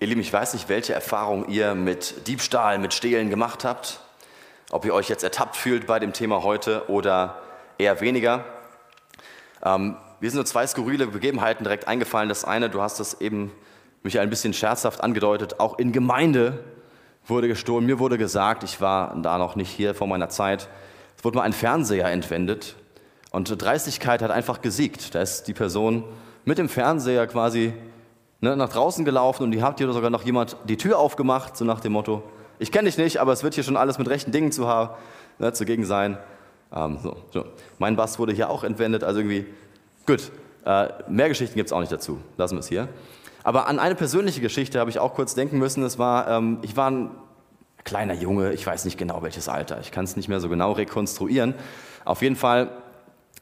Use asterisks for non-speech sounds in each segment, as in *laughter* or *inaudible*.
Ihr Lieben, ich weiß nicht, welche Erfahrung ihr mit Diebstahl, mit Stehlen gemacht habt. Ob ihr euch jetzt ertappt fühlt bei dem Thema heute oder eher weniger. Ähm, mir sind nur zwei skurrile Begebenheiten direkt eingefallen. Das eine, du hast es eben mich ein bisschen scherzhaft angedeutet, auch in Gemeinde wurde gestohlen. Mir wurde gesagt, ich war da noch nicht hier vor meiner Zeit, es wurde mal ein Fernseher entwendet und Dreistigkeit hat einfach gesiegt. Da ist die Person mit dem Fernseher quasi ne, nach draußen gelaufen und die hat hier sogar noch jemand die Tür aufgemacht, so nach dem Motto, ich kenne dich nicht, aber es wird hier schon alles mit rechten Dingen zu haben, ne, zugegen sein. Ähm, so, so. Mein Bass wurde hier auch entwendet, also irgendwie, gut, äh, mehr Geschichten gibt es auch nicht dazu, lassen wir es hier. Aber an eine persönliche Geschichte habe ich auch kurz denken müssen. Es war, ähm, ich war ein kleiner Junge, ich weiß nicht genau welches Alter, ich kann es nicht mehr so genau rekonstruieren. Auf jeden Fall,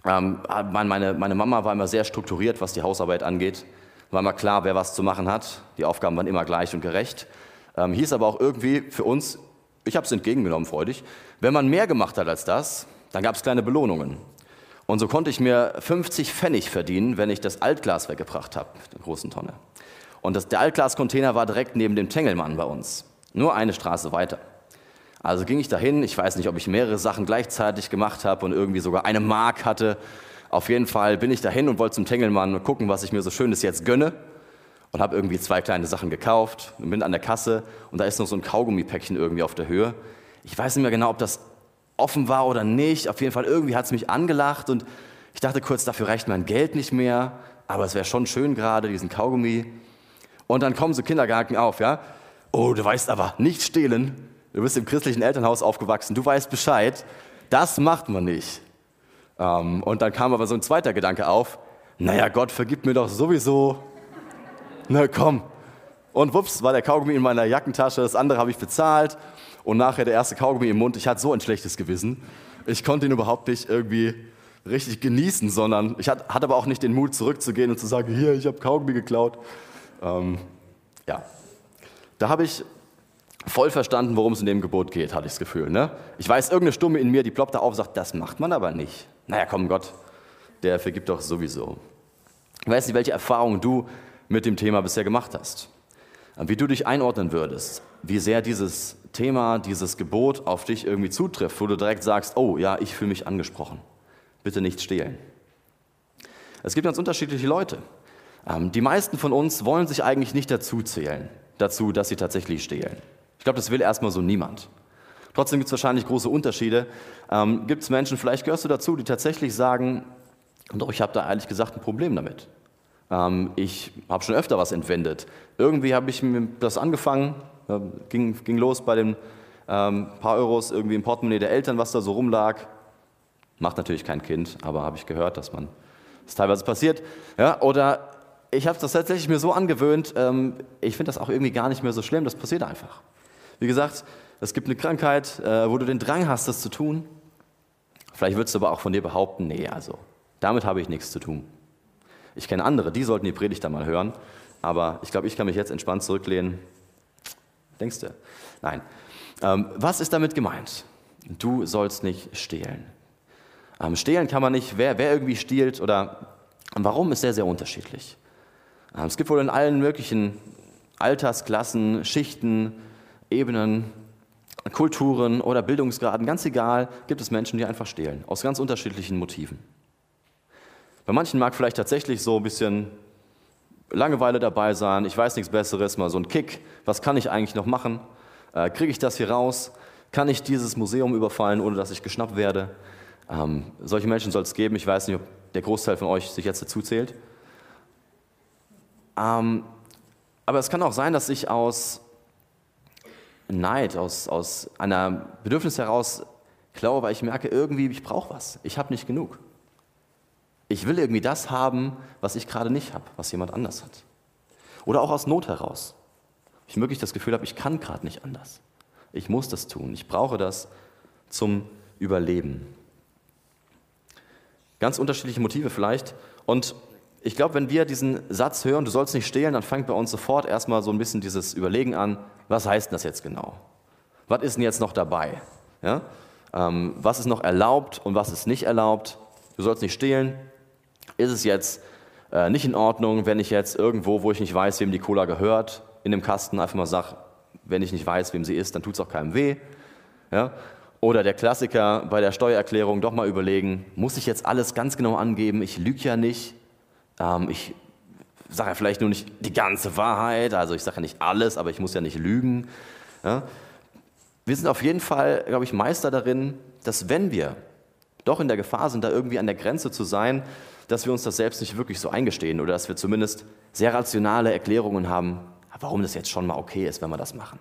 ähm, meine, meine Mama war immer sehr strukturiert, was die Hausarbeit angeht war immer klar, wer was zu machen hat. Die Aufgaben waren immer gleich und gerecht. Ähm, hieß aber auch irgendwie für uns, ich habe es entgegengenommen, freudig, wenn man mehr gemacht hat als das, dann gab es kleine Belohnungen. Und so konnte ich mir 50 Pfennig verdienen, wenn ich das Altglas weggebracht habe, der großen Tonne. Und das, der Altglascontainer war direkt neben dem Tengelmann bei uns, nur eine Straße weiter. Also ging ich dahin, ich weiß nicht, ob ich mehrere Sachen gleichzeitig gemacht habe und irgendwie sogar eine Mark hatte auf jeden Fall bin ich dahin und wollte zum Tengelmann gucken, was ich mir so Schönes jetzt gönne. Und habe irgendwie zwei kleine Sachen gekauft und bin an der Kasse und da ist noch so ein Kaugummipäckchen irgendwie auf der Höhe. Ich weiß nicht mehr genau, ob das offen war oder nicht. Auf jeden Fall irgendwie hat es mich angelacht und ich dachte kurz, dafür reicht mein Geld nicht mehr. Aber es wäre schon schön gerade, diesen Kaugummi. Und dann kommen so Kindergarten auf, ja. Oh, du weißt aber, nicht stehlen. Du bist im christlichen Elternhaus aufgewachsen. Du weißt Bescheid. Das macht man nicht. Ähm, und dann kam aber so ein zweiter Gedanke auf, naja, Gott vergibt mir doch sowieso. Na komm. Und wups, war der Kaugummi in meiner Jackentasche, das andere habe ich bezahlt und nachher der erste Kaugummi im Mund. Ich hatte so ein schlechtes Gewissen. Ich konnte ihn überhaupt nicht irgendwie richtig genießen, sondern ich hatte, aber auch nicht den Mut zurückzugehen und zu sagen, hier, ich habe Kaugummi geklaut. Ähm, ja, da habe ich voll verstanden, worum es in dem Gebot geht, hatte ich das Gefühl. Ne? Ich weiß, irgendeine Stumme in mir, die ploppt da auf und sagt, das macht man aber nicht. Naja, komm, Gott, der vergibt doch sowieso. Ich weiß nicht, welche Erfahrungen du mit dem Thema bisher gemacht hast. Wie du dich einordnen würdest, wie sehr dieses Thema, dieses Gebot auf dich irgendwie zutrifft, wo du direkt sagst, oh ja, ich fühle mich angesprochen. Bitte nicht stehlen. Es gibt ganz unterschiedliche Leute. Ähm, die meisten von uns wollen sich eigentlich nicht dazu zählen, dazu, dass sie tatsächlich stehlen. Ich glaube, das will erstmal so niemand. Trotzdem gibt es wahrscheinlich große Unterschiede. Ähm, gibt es Menschen, vielleicht gehörst du dazu, die tatsächlich sagen, doch, ich habe da ehrlich gesagt ein Problem damit. Ähm, ich habe schon öfter was entwendet. Irgendwie habe ich mir das angefangen, äh, ging, ging los bei den ähm, paar Euros irgendwie im Portemonnaie der Eltern, was da so rumlag. Macht natürlich kein Kind, aber habe ich gehört, dass man das teilweise passiert. Ja, oder ich habe das tatsächlich mir so angewöhnt, ähm, ich finde das auch irgendwie gar nicht mehr so schlimm, das passiert einfach. Wie gesagt, es gibt eine Krankheit, äh, wo du den Drang hast, das zu tun. Vielleicht würdest du aber auch von dir behaupten, nee, also damit habe ich nichts zu tun. Ich kenne andere, die sollten die Predigt dann mal hören, aber ich glaube, ich kann mich jetzt entspannt zurücklehnen. Denkst du? Nein. Ähm, was ist damit gemeint? Du sollst nicht stehlen. Ähm, stehlen kann man nicht, wer, wer irgendwie stiehlt oder warum ist sehr, sehr unterschiedlich. Ähm, es gibt wohl in allen möglichen Altersklassen, Schichten, Ebenen Kulturen oder Bildungsgraden, ganz egal, gibt es Menschen, die einfach stehlen, aus ganz unterschiedlichen Motiven. Bei manchen mag vielleicht tatsächlich so ein bisschen Langeweile dabei sein, ich weiß nichts Besseres, mal so ein Kick, was kann ich eigentlich noch machen? Äh, Kriege ich das hier raus? Kann ich dieses Museum überfallen, ohne dass ich geschnappt werde? Ähm, solche Menschen soll es geben, ich weiß nicht, ob der Großteil von euch sich jetzt dazu zählt. Ähm, aber es kann auch sein, dass ich aus Neid, aus, aus einer Bedürfnis heraus klaue, weil ich merke, irgendwie, ich brauche was. Ich habe nicht genug. Ich will irgendwie das haben, was ich gerade nicht habe, was jemand anders hat. Oder auch aus Not heraus. Ich wirklich das Gefühl habe, ich kann gerade nicht anders. Ich muss das tun. Ich brauche das zum Überleben. Ganz unterschiedliche Motive vielleicht. Und ich glaube, wenn wir diesen Satz hören, du sollst nicht stehlen, dann fängt bei uns sofort erstmal so ein bisschen dieses Überlegen an, was heißt das jetzt genau? Was ist denn jetzt noch dabei? Ja? Ähm, was ist noch erlaubt und was ist nicht erlaubt? Du sollst nicht stehlen. Ist es jetzt äh, nicht in Ordnung, wenn ich jetzt irgendwo, wo ich nicht weiß, wem die Cola gehört, in dem Kasten einfach mal sage, wenn ich nicht weiß, wem sie ist, dann tut es auch keinem weh. Ja? Oder der Klassiker bei der Steuererklärung doch mal überlegen, muss ich jetzt alles ganz genau angeben? Ich lüge ja nicht. Ähm, ich sage ja vielleicht nur nicht die ganze Wahrheit, also ich sage ja nicht alles, aber ich muss ja nicht lügen. Ja? Wir sind auf jeden Fall, glaube ich, Meister darin, dass wenn wir doch in der Gefahr sind, da irgendwie an der Grenze zu sein, dass wir uns das selbst nicht wirklich so eingestehen oder dass wir zumindest sehr rationale Erklärungen haben, warum das jetzt schon mal okay ist, wenn wir das machen.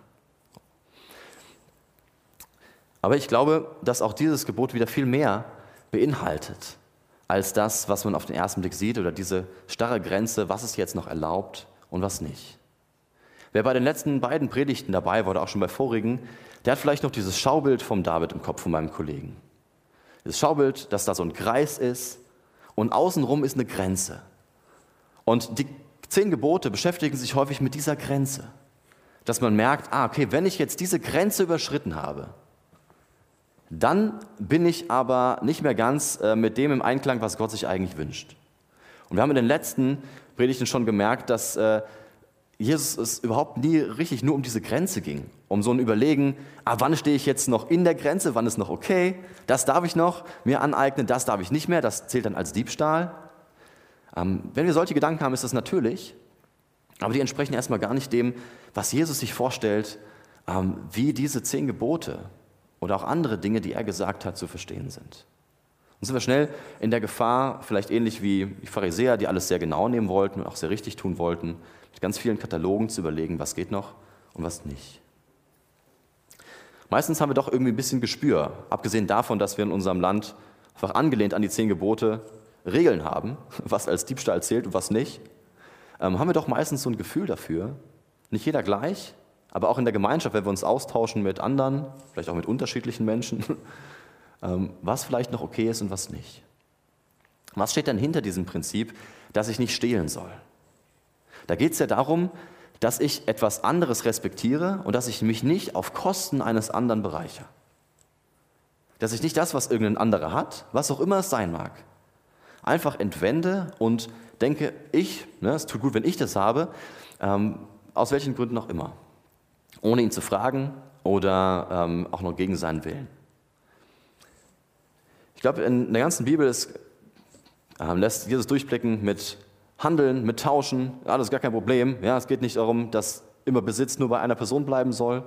Aber ich glaube, dass auch dieses Gebot wieder viel mehr beinhaltet als das, was man auf den ersten Blick sieht oder diese starre Grenze, was ist jetzt noch erlaubt und was nicht. Wer bei den letzten beiden Predigten dabei war oder auch schon bei vorigen, der hat vielleicht noch dieses Schaubild vom David im Kopf von meinem Kollegen. Das Schaubild, dass da so ein Kreis ist und außenrum ist eine Grenze. Und die zehn Gebote beschäftigen sich häufig mit dieser Grenze. Dass man merkt, ah, okay, wenn ich jetzt diese Grenze überschritten habe, dann bin ich aber nicht mehr ganz äh, mit dem im Einklang, was Gott sich eigentlich wünscht. Und wir haben in den letzten Predigten schon gemerkt, dass äh, Jesus es überhaupt nie richtig nur um diese Grenze ging, um so ein Überlegen, ah, wann stehe ich jetzt noch in der Grenze, wann ist noch okay, das darf ich noch mir aneignen, das darf ich nicht mehr, das zählt dann als Diebstahl. Ähm, wenn wir solche Gedanken haben, ist das natürlich, aber die entsprechen erstmal gar nicht dem, was Jesus sich vorstellt, ähm, wie diese zehn Gebote oder auch andere Dinge, die er gesagt hat, zu verstehen sind. Und sind wir schnell in der Gefahr, vielleicht ähnlich wie die Pharisäer, die alles sehr genau nehmen wollten und auch sehr richtig tun wollten, mit ganz vielen Katalogen zu überlegen, was geht noch und was nicht. Meistens haben wir doch irgendwie ein bisschen Gespür, abgesehen davon, dass wir in unserem Land einfach angelehnt an die zehn Gebote Regeln haben, was als Diebstahl zählt und was nicht, ähm, haben wir doch meistens so ein Gefühl dafür. Nicht jeder gleich, aber auch in der Gemeinschaft, wenn wir uns austauschen mit anderen, vielleicht auch mit unterschiedlichen Menschen, *laughs* ähm, was vielleicht noch okay ist und was nicht. Was steht denn hinter diesem Prinzip, dass ich nicht stehlen soll? Da geht es ja darum, dass ich etwas anderes respektiere und dass ich mich nicht auf Kosten eines anderen bereichere. Dass ich nicht das, was irgendein anderer hat, was auch immer es sein mag, einfach entwende und denke, ich, ne, es tut gut, wenn ich das habe, ähm, aus welchen Gründen auch immer. Ohne ihn zu fragen oder ähm, auch nur gegen seinen Willen. Ich glaube, in der ganzen Bibel ist, äh, lässt Jesus durchblicken mit Handeln, mit Tauschen, alles gar kein Problem. Ja, es geht nicht darum, dass immer Besitz nur bei einer Person bleiben soll.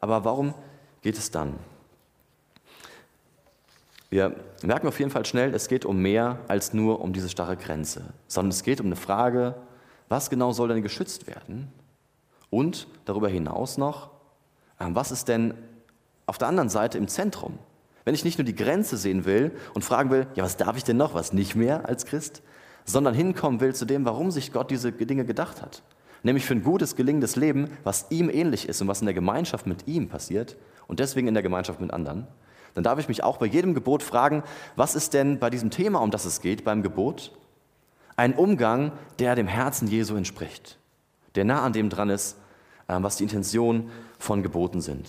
Aber warum geht es dann? Wir merken auf jeden Fall schnell, es geht um mehr als nur um diese starre Grenze, sondern es geht um eine Frage, was genau soll denn geschützt werden? Und darüber hinaus noch, ähm, was ist denn auf der anderen Seite im Zentrum? Wenn ich nicht nur die Grenze sehen will und fragen will, ja, was darf ich denn noch, was nicht mehr als Christ, sondern hinkommen will zu dem, warum sich Gott diese Dinge gedacht hat. Nämlich für ein gutes, gelingendes Leben, was ihm ähnlich ist und was in der Gemeinschaft mit ihm passiert und deswegen in der Gemeinschaft mit anderen. Dann darf ich mich auch bei jedem Gebot fragen, was ist denn bei diesem Thema, um das es geht, beim Gebot, ein Umgang, der dem Herzen Jesu entspricht, der nah an dem dran ist, was die Intention von Geboten sind.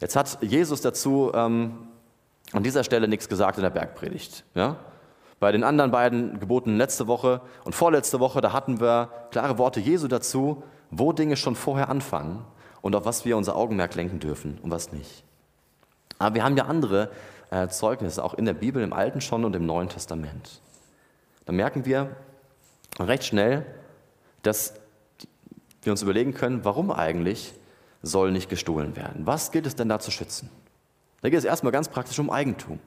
Jetzt hat Jesus dazu ähm, an dieser Stelle nichts gesagt in der Bergpredigt. Ja? Bei den anderen beiden Geboten letzte Woche und vorletzte Woche, da hatten wir klare Worte Jesu dazu, wo Dinge schon vorher anfangen und auf was wir unser Augenmerk lenken dürfen und was nicht. Aber wir haben ja andere äh, Zeugnisse, auch in der Bibel, im Alten schon und im Neuen Testament. Da merken wir recht schnell, dass wir uns überlegen können, warum eigentlich soll nicht gestohlen werden? Was gilt es denn da zu schützen? Da geht es erstmal ganz praktisch um Eigentum.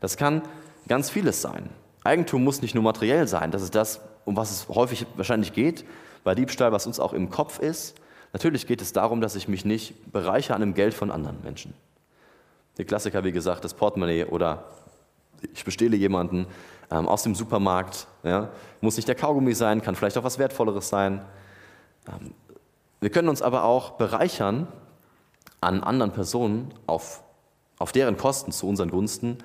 Das kann ganz vieles sein. Eigentum muss nicht nur materiell sein, das ist das, um was es häufig wahrscheinlich geht, bei Diebstahl, was uns auch im Kopf ist. Natürlich geht es darum, dass ich mich nicht bereiche an dem Geld von anderen Menschen. Der Klassiker, wie gesagt, das Portemonnaie oder ich bestehle jemanden ähm, aus dem Supermarkt. Ja. Muss nicht der Kaugummi sein, kann vielleicht auch was Wertvolleres sein. Ähm, wir können uns aber auch bereichern an anderen Personen auf, auf deren Kosten zu unseren Gunsten,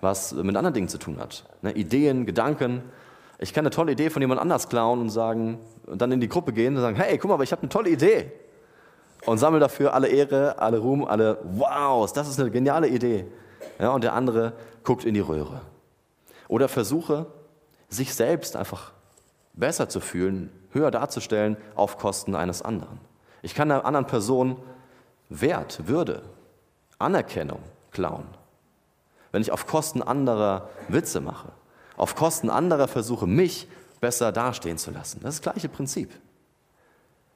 was mit anderen Dingen zu tun hat. Ne, Ideen, Gedanken. Ich kann eine tolle Idee von jemand anders klauen und sagen, und dann in die Gruppe gehen und sagen, hey, guck mal, ich habe eine tolle Idee. Und sammle dafür alle Ehre, alle Ruhm, alle, wow, das ist eine geniale Idee. Ja, und der andere guckt in die Röhre. Oder versuche, sich selbst einfach besser zu fühlen, höher darzustellen auf Kosten eines anderen. Ich kann einer anderen Person Wert, Würde, Anerkennung klauen. Wenn ich auf Kosten anderer Witze mache, auf Kosten anderer versuche, mich besser dastehen zu lassen. Das ist das gleiche Prinzip.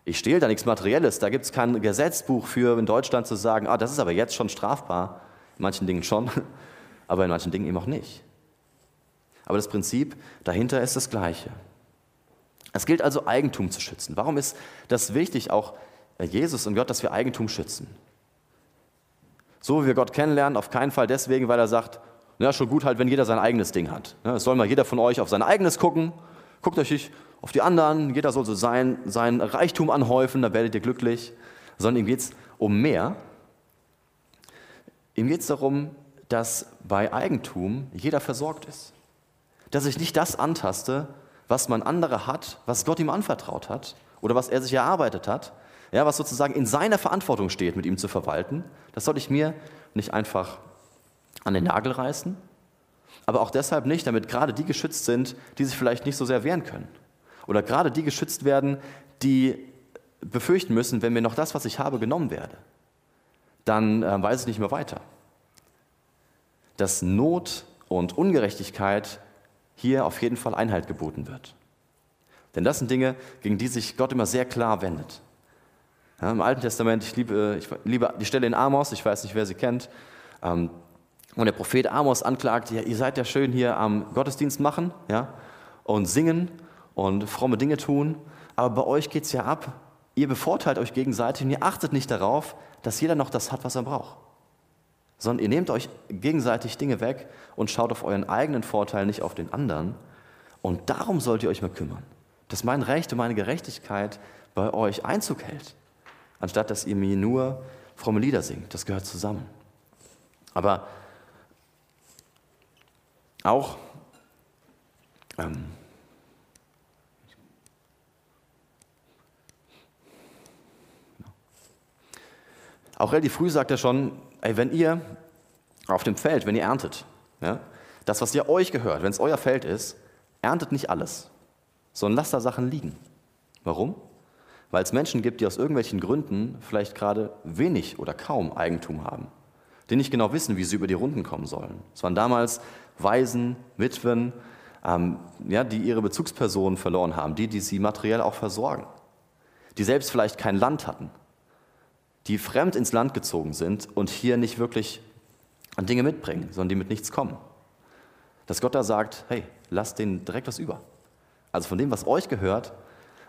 Ich stehle da nichts Materielles, da gibt es kein Gesetzbuch für in Deutschland zu sagen, ah, das ist aber jetzt schon strafbar. In manchen Dingen schon, *laughs* aber in manchen Dingen eben auch nicht. Aber das Prinzip dahinter ist das gleiche. Es gilt also, Eigentum zu schützen. Warum ist das wichtig, auch Jesus und Gott, dass wir Eigentum schützen? So wie wir Gott kennenlernen, auf keinen Fall deswegen, weil er sagt, ja, schon gut halt, wenn jeder sein eigenes Ding hat. Es soll mal jeder von euch auf sein eigenes gucken. Guckt euch nicht auf die anderen. Jeder soll so sein, sein Reichtum anhäufen, da werdet ihr glücklich. Sondern ihm geht es um mehr. Ihm geht es darum, dass bei Eigentum jeder versorgt ist. Dass ich nicht das antaste, was man andere hat, was Gott ihm anvertraut hat oder was er sich erarbeitet hat, ja, was sozusagen in seiner Verantwortung steht, mit ihm zu verwalten. Das soll ich mir nicht einfach an den Nagel reißen, aber auch deshalb nicht, damit gerade die geschützt sind, die sich vielleicht nicht so sehr wehren können. Oder gerade die geschützt werden, die befürchten müssen, wenn mir noch das, was ich habe, genommen werde, dann äh, weiß ich nicht mehr weiter. Dass Not und Ungerechtigkeit hier auf jeden Fall Einhalt geboten wird. Denn das sind Dinge, gegen die sich Gott immer sehr klar wendet. Ja, Im Alten Testament, ich liebe, ich liebe die Stelle in Amos, ich weiß nicht, wer sie kennt, ähm, und der Prophet Amos anklagt, ja, ihr seid ja schön hier am Gottesdienst machen ja, und singen und fromme Dinge tun, aber bei euch geht es ja ab, ihr bevorteilt euch gegenseitig und ihr achtet nicht darauf, dass jeder noch das hat, was er braucht. Sondern ihr nehmt euch gegenseitig Dinge weg und schaut auf euren eigenen Vorteil, nicht auf den anderen. Und darum sollt ihr euch mal kümmern, dass mein Recht und meine Gerechtigkeit bei euch Einzug hält, anstatt dass ihr mir nur fromme Lieder singt. Das gehört zusammen. Aber auch ähm, auch relativ früh sagt er schon, ey, wenn ihr auf dem Feld, wenn ihr erntet, ja, das, was ihr euch gehört, wenn es euer Feld ist, erntet nicht alles, sondern lasst da Sachen liegen. Warum? Weil es Menschen gibt, die aus irgendwelchen Gründen vielleicht gerade wenig oder kaum Eigentum haben, die nicht genau wissen, wie sie über die Runden kommen sollen. Es waren damals Waisen, Witwen, ähm, ja, die ihre Bezugspersonen verloren haben, die, die sie materiell auch versorgen, die selbst vielleicht kein Land hatten, die fremd ins Land gezogen sind und hier nicht wirklich an Dinge mitbringen, sondern die mit nichts kommen. Dass Gott da sagt, hey, lasst denen direkt was über. Also von dem, was euch gehört,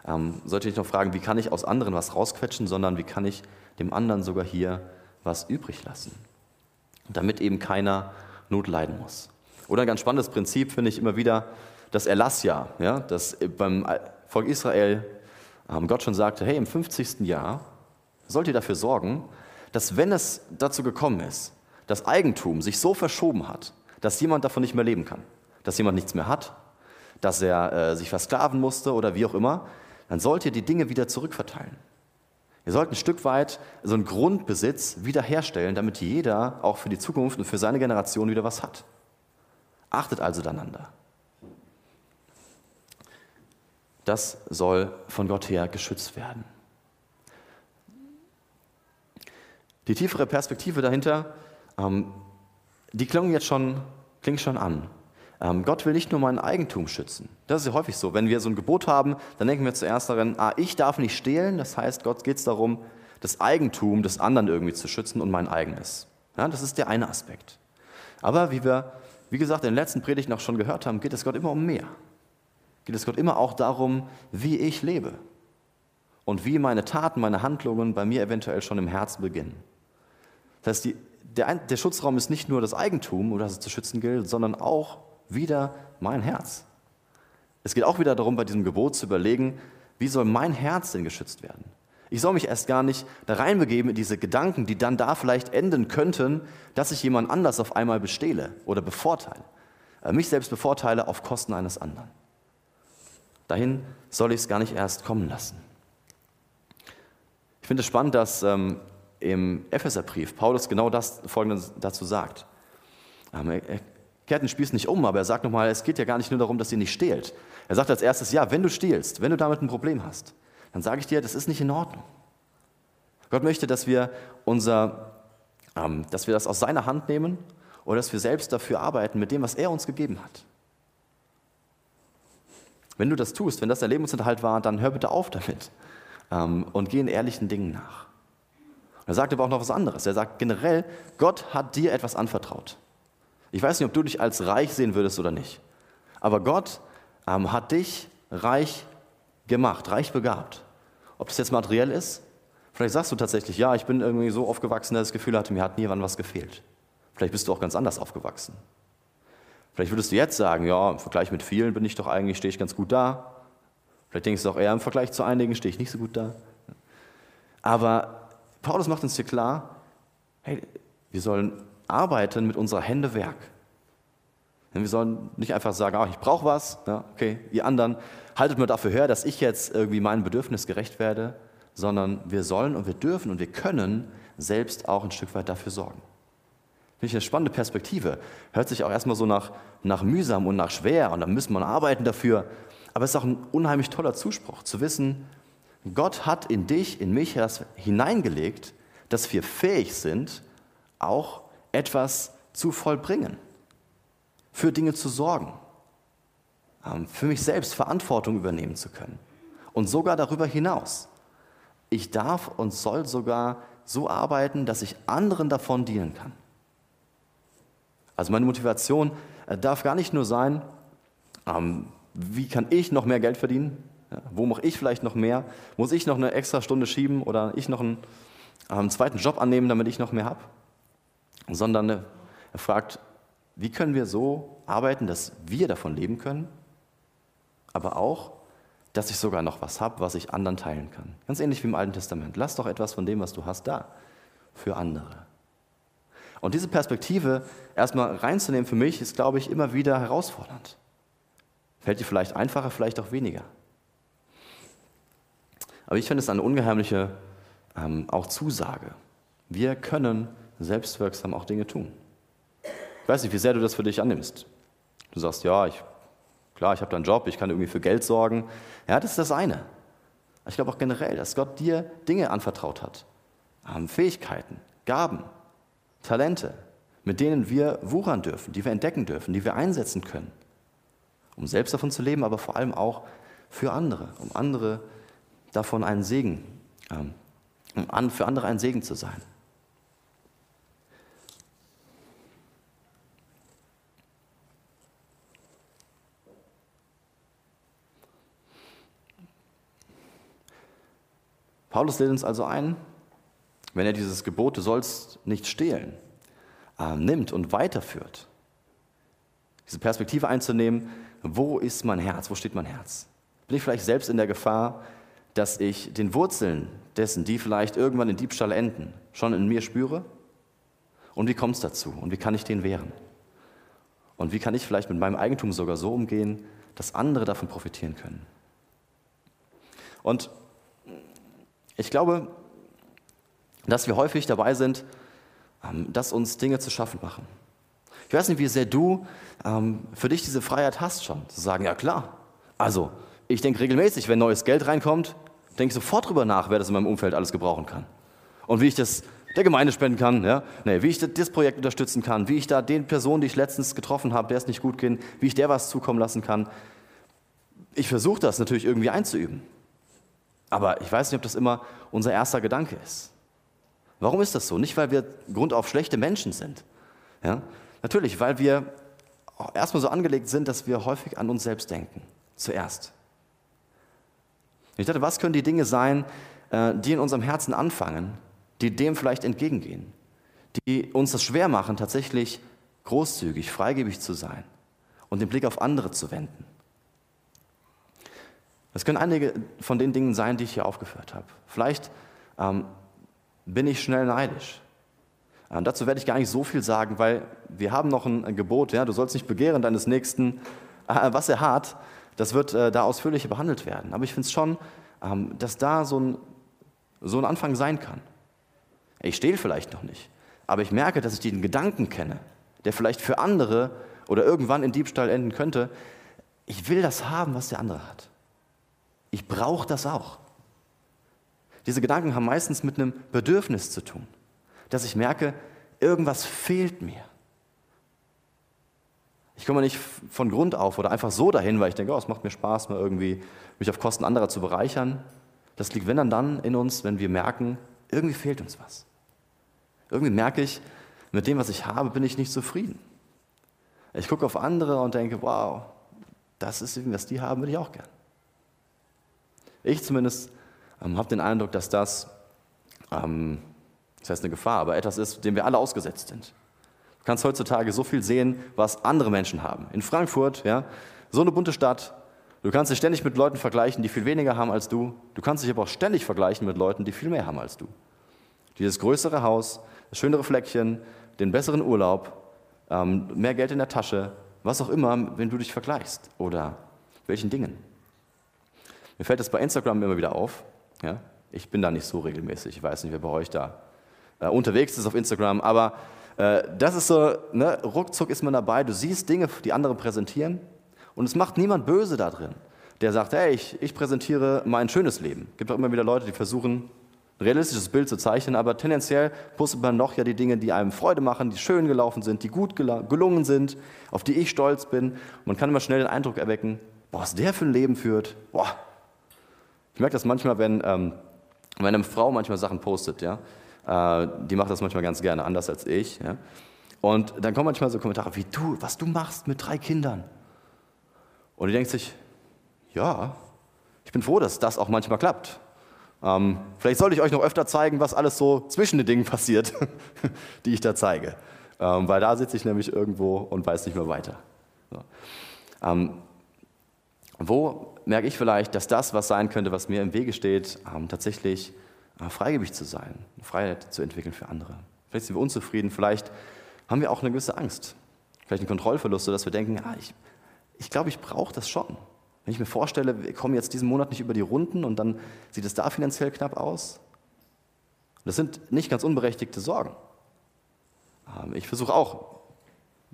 ähm, sollte ich nicht noch fragen, wie kann ich aus anderen was rausquetschen, sondern wie kann ich dem anderen sogar hier was übrig lassen, damit eben keiner Not leiden muss. Oder ein ganz spannendes Prinzip finde ich immer wieder das Erlassjahr, ja, dass beim Volk Israel ähm, Gott schon sagte, hey, im 50. Jahr sollt ihr dafür sorgen, dass wenn es dazu gekommen ist, dass Eigentum sich so verschoben hat, dass jemand davon nicht mehr leben kann, dass jemand nichts mehr hat, dass er äh, sich versklaven musste oder wie auch immer, dann sollt ihr die Dinge wieder zurückverteilen. Ihr sollt ein Stück weit so einen Grundbesitz wiederherstellen, damit jeder auch für die Zukunft und für seine Generation wieder was hat. Achtet also einander. Das soll von Gott her geschützt werden. Die tiefere Perspektive dahinter, ähm, die klingt jetzt schon, klingt schon an. Ähm, Gott will nicht nur mein Eigentum schützen. Das ist ja häufig so. Wenn wir so ein Gebot haben, dann denken wir zuerst daran, ah, ich darf nicht stehlen. Das heißt, Gott geht es darum, das Eigentum des anderen irgendwie zu schützen und mein eigenes. Ja, das ist der eine Aspekt. Aber wie wir wie gesagt, in den letzten Predigten auch schon gehört haben, geht es Gott immer um mehr. Geht es Gott immer auch darum, wie ich lebe und wie meine Taten, meine Handlungen bei mir eventuell schon im Herzen beginnen. Das heißt, die, der, der Schutzraum ist nicht nur das Eigentum, oder das es zu schützen gilt, sondern auch wieder mein Herz. Es geht auch wieder darum, bei diesem Gebot zu überlegen, wie soll mein Herz denn geschützt werden? Ich soll mich erst gar nicht da reinbegeben in diese Gedanken, die dann da vielleicht enden könnten, dass ich jemand anders auf einmal bestehle oder bevorteile. Äh, mich selbst bevorteile auf Kosten eines anderen. Dahin soll ich es gar nicht erst kommen lassen. Ich finde es spannend, dass ähm, im Epheserbrief Paulus genau das Folgendes dazu sagt. Ähm, er, kehrt den Spieß nicht um, aber er sagt nochmal, es geht ja gar nicht nur darum, dass ihr nicht stehlt. Er sagt als erstes, ja, wenn du stiehlst, wenn du damit ein Problem hast, dann sage ich dir, das ist nicht in Ordnung. Gott möchte, dass wir, unser, ähm, dass wir das aus seiner Hand nehmen oder dass wir selbst dafür arbeiten mit dem, was er uns gegeben hat. Wenn du das tust, wenn das dein Lebensunterhalt war, dann hör bitte auf damit ähm, und geh in ehrlichen Dingen nach. Er sagt aber auch noch was anderes. Er sagt generell, Gott hat dir etwas anvertraut. Ich weiß nicht, ob du dich als reich sehen würdest oder nicht. Aber Gott ähm, hat dich reich gemacht, reich begabt. Ob das jetzt materiell ist, vielleicht sagst du tatsächlich, ja, ich bin irgendwie so aufgewachsen, dass ich das Gefühl hatte, mir hat nie wann was gefehlt. Vielleicht bist du auch ganz anders aufgewachsen. Vielleicht würdest du jetzt sagen, ja, im Vergleich mit vielen bin ich doch eigentlich, stehe ich ganz gut da. Vielleicht denkst du auch eher, im Vergleich zu einigen stehe ich nicht so gut da. Aber Paulus macht uns hier klar, hey, wir sollen arbeiten mit unserer Hände Werk. Wir sollen nicht einfach sagen, oh, ich brauche was, ja, okay, ihr anderen, haltet mir dafür her, dass ich jetzt irgendwie meinem Bedürfnis gerecht werde, sondern wir sollen und wir dürfen und wir können selbst auch ein Stück weit dafür sorgen. Finde ich eine spannende Perspektive. Hört sich auch erstmal so nach, nach mühsam und nach schwer und dann müssen wir arbeiten dafür. Aber es ist auch ein unheimlich toller Zuspruch, zu wissen, Gott hat in dich, in mich hineingelegt, dass wir fähig sind, auch etwas zu vollbringen, für Dinge zu sorgen, ähm, für mich selbst Verantwortung übernehmen zu können und sogar darüber hinaus. Ich darf und soll sogar so arbeiten, dass ich anderen davon dienen kann. Also meine Motivation äh, darf gar nicht nur sein, ähm, wie kann ich noch mehr Geld verdienen? Wo mache ich vielleicht noch mehr? Muss ich noch eine extra Stunde schieben oder ich noch einen, einen zweiten Job annehmen, damit ich noch mehr habe? sondern er fragt, wie können wir so arbeiten, dass wir davon leben können, aber auch, dass ich sogar noch was habe, was ich anderen teilen kann. Ganz ähnlich wie im Alten Testament. Lass doch etwas von dem, was du hast, da für andere. Und diese Perspektive erstmal reinzunehmen für mich, ist, glaube ich, immer wieder herausfordernd. Fällt dir vielleicht einfacher, vielleicht auch weniger. Aber ich finde es eine ungeheimliche ähm, auch Zusage. Wir können selbstwirksam auch Dinge tun. Ich weiß nicht, wie sehr du das für dich annimmst. Du sagst, ja, ich, klar, ich habe da einen Job, ich kann irgendwie für Geld sorgen. Ja, das ist das eine. Ich glaube auch generell, dass Gott dir Dinge anvertraut hat. Fähigkeiten, Gaben, Talente, mit denen wir wuchern dürfen, die wir entdecken dürfen, die wir einsetzen können, um selbst davon zu leben, aber vor allem auch für andere, um andere davon einen Segen, ähm, um für andere ein Segen zu sein. Paulus lädt uns also ein, wenn er dieses Gebot, du sollst nicht stehlen, äh, nimmt und weiterführt, diese Perspektive einzunehmen, wo ist mein Herz, wo steht mein Herz? Bin ich vielleicht selbst in der Gefahr, dass ich den Wurzeln dessen, die vielleicht irgendwann in Diebstahl enden, schon in mir spüre? Und wie kommt es dazu? Und wie kann ich den wehren? Und wie kann ich vielleicht mit meinem Eigentum sogar so umgehen, dass andere davon profitieren können? Und ich glaube, dass wir häufig dabei sind, ähm, dass uns Dinge zu schaffen machen. Ich weiß nicht, wie sehr du ähm, für dich diese Freiheit hast schon, zu sagen, ja klar, also ich denke regelmäßig, wenn neues Geld reinkommt, denke ich sofort drüber nach, wer das in meinem Umfeld alles gebrauchen kann. Und wie ich das der Gemeinde spenden kann, ja? nee, wie ich das Projekt unterstützen kann, wie ich da den Personen, die ich letztens getroffen habe, der es nicht gut ging, wie ich der was zukommen lassen kann. Ich versuche das natürlich irgendwie einzuüben. Aber ich weiß nicht, ob das immer unser erster Gedanke ist. Warum ist das so? Nicht, weil wir grundauf schlechte Menschen sind. Ja? Natürlich, weil wir erstmal so angelegt sind, dass wir häufig an uns selbst denken. Zuerst. Ich dachte, was können die Dinge sein, äh, die in unserem Herzen anfangen, die dem vielleicht entgegengehen, die uns das schwer machen, tatsächlich großzügig, freigebig zu sein und den Blick auf andere zu wenden. Das können einige von den Dingen sein, die ich hier aufgeführt habe. Vielleicht ähm, bin ich schnell neidisch. Ähm, dazu werde ich gar nicht so viel sagen, weil wir haben noch ein, Gebot, ja, du sollst nicht begehren deines Nächsten, äh, was er hat. Das wird äh, da ausführlich behandelt werden. Aber ich finde es schon, ähm, dass da so ein, so ein Anfang sein kann. Ich stehle vielleicht noch nicht, aber ich merke, dass ich den Gedanken kenne, der vielleicht für andere oder irgendwann in Diebstahl enden könnte. Ich will das haben, was der andere hat. Ich brauche das auch. Diese Gedanken haben meistens mit einem Bedürfnis zu tun, dass ich merke, irgendwas fehlt mir. Ich komme nicht von Grund auf oder einfach so dahin, weil ich denke, oh, es macht mir Spaß, mal irgendwie mich auf Kosten anderer zu bereichern. Das liegt, wenn dann, dann in uns, wenn wir merken, irgendwie fehlt uns was. Irgendwie merke ich, mit dem, was ich habe, bin ich nicht zufrieden. Ich gucke auf andere und denke, wow, das ist, was die haben, würde ich auch gern. Ich zumindest ähm, habe den Eindruck, dass das, ähm, das heißt eine Gefahr, aber etwas ist, dem wir alle ausgesetzt sind. Du kannst heutzutage so viel sehen, was andere Menschen haben. In Frankfurt, ja, so eine bunte Stadt. Du kannst dich ständig mit Leuten vergleichen, die viel weniger haben als du. Du kannst dich aber auch ständig vergleichen mit Leuten, die viel mehr haben als du. Dieses größere Haus, das schönere Fleckchen, den besseren Urlaub, ähm, mehr Geld in der Tasche, was auch immer, wenn du dich vergleichst oder welchen Dingen. Mir fällt das bei Instagram immer wieder auf. Ja? Ich bin da nicht so regelmäßig. Ich weiß nicht, wer bei euch da äh, unterwegs ist auf Instagram, aber das ist so, ne, ruckzuck ist man dabei, du siehst Dinge, die andere präsentieren und es macht niemand böse da drin, der sagt, hey, ich, ich präsentiere mein schönes Leben. Es gibt auch immer wieder Leute, die versuchen, ein realistisches Bild zu zeichnen, aber tendenziell postet man noch ja die Dinge, die einem Freude machen, die schön gelaufen sind, die gut gelungen sind, auf die ich stolz bin. Man kann immer schnell den Eindruck erwecken, boah, was der für ein Leben führt, boah. Ich merke das manchmal, wenn, ähm, wenn eine Frau manchmal Sachen postet, ja, äh, die macht das manchmal ganz gerne, anders als ich, ja. Und dann kommen manchmal so Kommentare wie du, was du machst mit drei Kindern. Und die denkt sich, ja, ich bin froh, dass das auch manchmal klappt. Ähm, vielleicht sollte ich euch noch öfter zeigen, was alles so zwischen den Dingen passiert, *laughs* die ich da zeige. Ähm, weil da sitze ich nämlich irgendwo und weiß nicht mehr weiter. So. Ähm, wo merke ich vielleicht, dass das, was sein könnte, was mir im Wege steht, ähm, tatsächlich äh, freigebig zu sein, Freiheit zu entwickeln für andere? Vielleicht sind wir unzufrieden, vielleicht haben wir auch eine gewisse Angst, vielleicht einen Kontrollverlust, sodass wir denken, ah, ich, ich glaube, ich brauche das schon. Wenn ich mir vorstelle, wir kommen jetzt diesen Monat nicht über die Runden und dann sieht es da finanziell knapp aus. Das sind nicht ganz unberechtigte Sorgen. Ähm, ich versuche auch,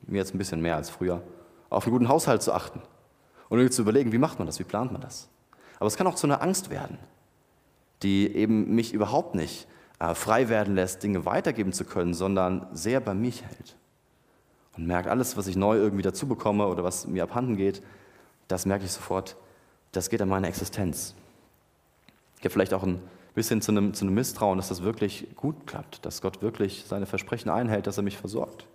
mir jetzt ein bisschen mehr als früher, auf einen guten Haushalt zu achten und zu überlegen, wie macht man das, wie plant man das. Aber es kann auch zu einer Angst werden, die eben mich überhaupt nicht äh, frei werden lässt, Dinge weitergeben zu können, sondern sehr bei mich hält. Und merkt, alles, was ich neu irgendwie dazu bekomme oder was mir abhanden geht, das merke ich sofort, das geht an meine Existenz. Ich habe vielleicht auch ein bisschen zu einem, zu einem Misstrauen, dass das wirklich gut klappt, dass Gott wirklich seine Versprechen einhält, dass er mich versorgt.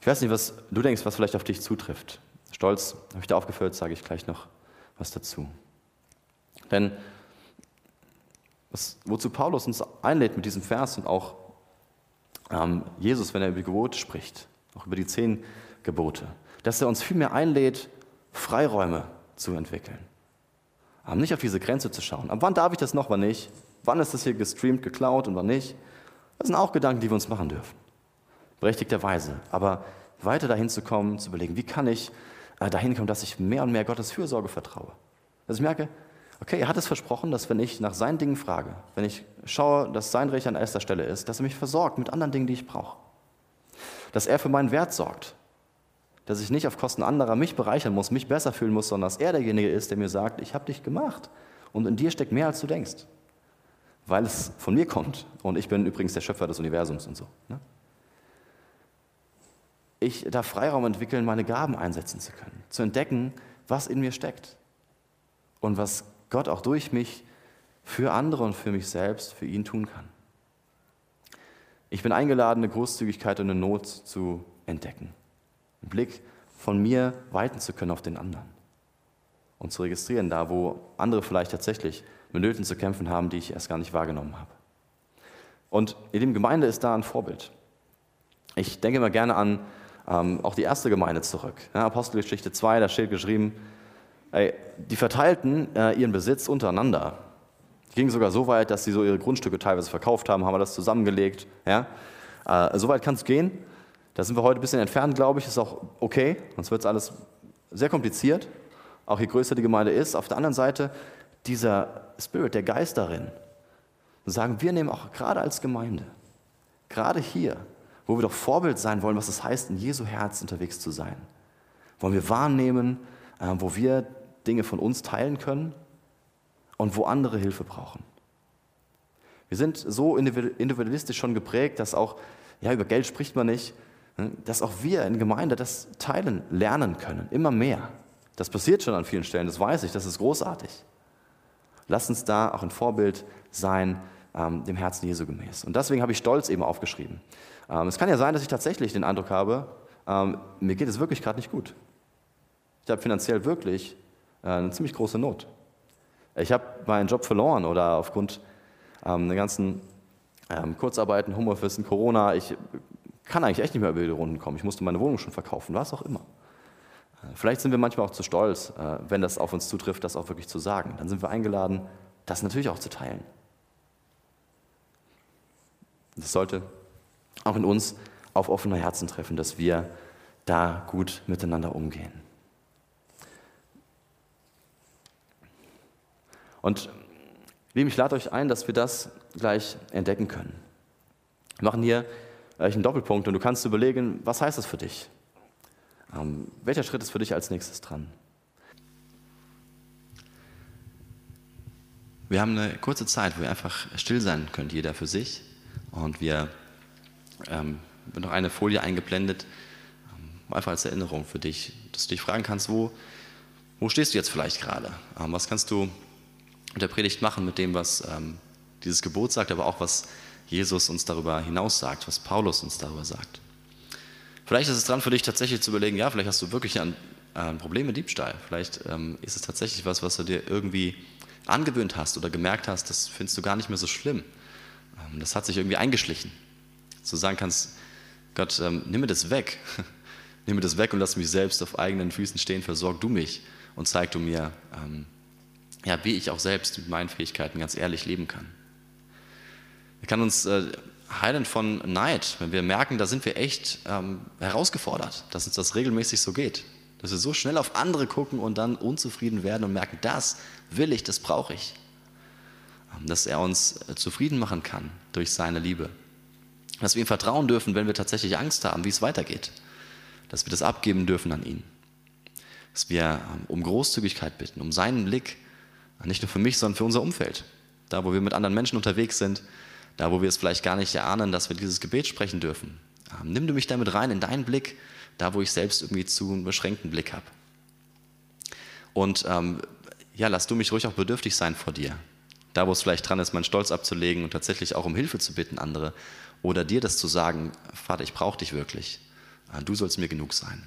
Ich weiß nicht, was du denkst, was vielleicht auf dich zutrifft. Stolz habe ich da aufgeführt, sage ich gleich noch was dazu. Denn was, wozu Paulus uns einlädt mit diesem Vers und auch ähm, Jesus, wenn er über Gebote spricht, auch über die zehn Gebote, dass er uns vielmehr einlädt, Freiräume zu entwickeln. Aber nicht auf diese Grenze zu schauen. Ab wann darf ich das noch, wann nicht? Wann ist das hier gestreamt, geklaut und wann nicht? Das sind auch Gedanken, die wir uns machen dürfen. Berechtigterweise. Aber weiter dahin zu kommen, zu überlegen, wie kann ich äh, dahin kommen, dass ich mehr und mehr Gottes Fürsorge vertraue. Dass ich merke, okay, er hat es versprochen, dass wenn ich nach seinen Dingen frage, wenn ich schaue, dass sein Recht an erster Stelle ist, dass er mich versorgt mit anderen Dingen, die ich brauche. Dass er für meinen Wert sorgt, dass ich nicht auf Kosten anderer mich bereichern muss, mich besser fühlen muss, sondern dass er derjenige ist, der mir sagt, ich habe dich gemacht und in dir steckt mehr, als du denkst, weil es von mir kommt und ich bin übrigens der Schöpfer des Universums und so. Ne? Ich darf Freiraum entwickeln, meine Gaben einsetzen zu können, zu entdecken, was in mir steckt und was Gott auch durch mich für andere und für mich selbst, für ihn tun kann. Ich bin eingeladen, eine Großzügigkeit und eine Not zu entdecken einen Blick von mir weiten zu können auf den anderen und zu registrieren, da wo andere vielleicht tatsächlich mit Nöten zu kämpfen haben, die ich erst gar nicht wahrgenommen habe. Und in dem Gemeinde ist da ein Vorbild. Ich denke immer gerne an ähm, auch die erste Gemeinde zurück. Ja, Apostelgeschichte 2, da steht geschrieben, ey, die verteilten äh, ihren Besitz untereinander. Ging sogar so weit, dass sie so ihre Grundstücke teilweise verkauft haben, haben wir das zusammengelegt. Ja? Äh, so weit kann es gehen. Da sind wir heute ein bisschen entfernt, glaube ich, ist auch okay, sonst wird es alles sehr kompliziert, auch je größer die Gemeinde ist. Auf der anderen Seite dieser Spirit, der Geist darin, sagen wir nehmen auch gerade als Gemeinde, gerade hier, wo wir doch Vorbild sein wollen, was es heißt, in Jesu Herz unterwegs zu sein. Wollen wir wahrnehmen, äh, wo wir Dinge von uns teilen können und wo andere Hilfe brauchen. Wir sind so individualistisch schon geprägt, dass auch, ja, über Geld spricht man nicht, ne, dass auch wir in Gemeinde das teilen lernen können, immer mehr. Das passiert schon an vielen Stellen, das weiß ich, das ist großartig. Lass uns da auch ein Vorbild sein, ähm, dem Herzen Jesu gemäß. Und deswegen habe ich Stolz eben aufgeschrieben. Ähm, es kann ja sein, dass ich tatsächlich den Eindruck habe, ähm, mir geht es wirklich gerade nicht gut. Ich habe finanziell wirklich eine ziemlich große Not. Ich habe meinen Job verloren oder aufgrund ähm, der ganzen ähm, Kurzarbeiten, Homeoffice, Corona, ich kann eigentlich echt nicht mehr über die Runden kommen. Ich musste meine Wohnung schon verkaufen, was auch immer. Äh, vielleicht sind wir manchmal auch zu stolz, äh, wenn das auf uns zutrifft, das auch wirklich zu sagen. Dann sind wir eingeladen, das natürlich auch zu teilen. Das sollte auch in uns auf offene Herzen treffen, dass wir da gut miteinander umgehen. Und Lieben, ich lade euch ein, dass wir das gleich entdecken können. Wir machen hier gleich einen Doppelpunkt und du kannst überlegen, was heißt das für dich? Ähm, welcher Schritt ist für dich als nächstes dran? Wir haben eine kurze Zeit, wo ihr einfach still sein könnt, jeder für sich. Und wir ähm, noch eine Folie eingeblendet, ähm, einfach als Erinnerung für dich, dass du dich fragen kannst, wo, wo stehst du jetzt vielleicht gerade? Ähm, was kannst du mit der Predigt machen, mit dem, was ähm, dieses Gebot sagt, aber auch was Jesus uns darüber hinaus sagt, was Paulus uns darüber sagt. Vielleicht ist es dran für dich tatsächlich zu überlegen, ja, vielleicht hast du wirklich ein, ein Problem mit Diebstahl. Vielleicht ähm, ist es tatsächlich was, was du dir irgendwie angewöhnt hast oder gemerkt hast, das findest du gar nicht mehr so schlimm. Ähm, das hat sich irgendwie eingeschlichen. Du sagen kannst, Gott, ähm, nimm mir das weg. *laughs* nimm mir das weg und lass mich selbst auf eigenen Füßen stehen, versorg du mich und zeig du mir, ähm, ja, wie ich auch selbst mit meinen Fähigkeiten ganz ehrlich leben kann. Er kann uns äh, heilen von Neid, wenn wir merken, da sind wir echt ähm, herausgefordert, dass uns das regelmäßig so geht. Dass wir so schnell auf andere gucken und dann unzufrieden werden und merken, das will ich, das brauche ich. Ähm, dass er uns äh, zufrieden machen kann durch seine Liebe. Dass wir ihm vertrauen dürfen, wenn wir tatsächlich Angst haben, wie es weitergeht. Dass wir das abgeben dürfen an ihn. Dass wir ähm, um Großzügigkeit bitten, um seinen Blick nicht nur für mich, sondern für unser Umfeld. Da, wo wir mit anderen Menschen unterwegs sind, da, wo wir es vielleicht gar nicht erahnen, dass wir dieses Gebet sprechen dürfen. Ähm, nimm du mich damit rein in deinen Blick, da, wo ich selbst irgendwie zu einem beschränkten Blick habe. Und ähm, ja, lass du mich ruhig auch bedürftig sein vor dir. Da, wo es vielleicht dran ist, meinen Stolz abzulegen und tatsächlich auch um Hilfe zu bitten, andere. Oder dir das zu sagen, Vater, ich brauche dich wirklich. Äh, du sollst mir genug sein.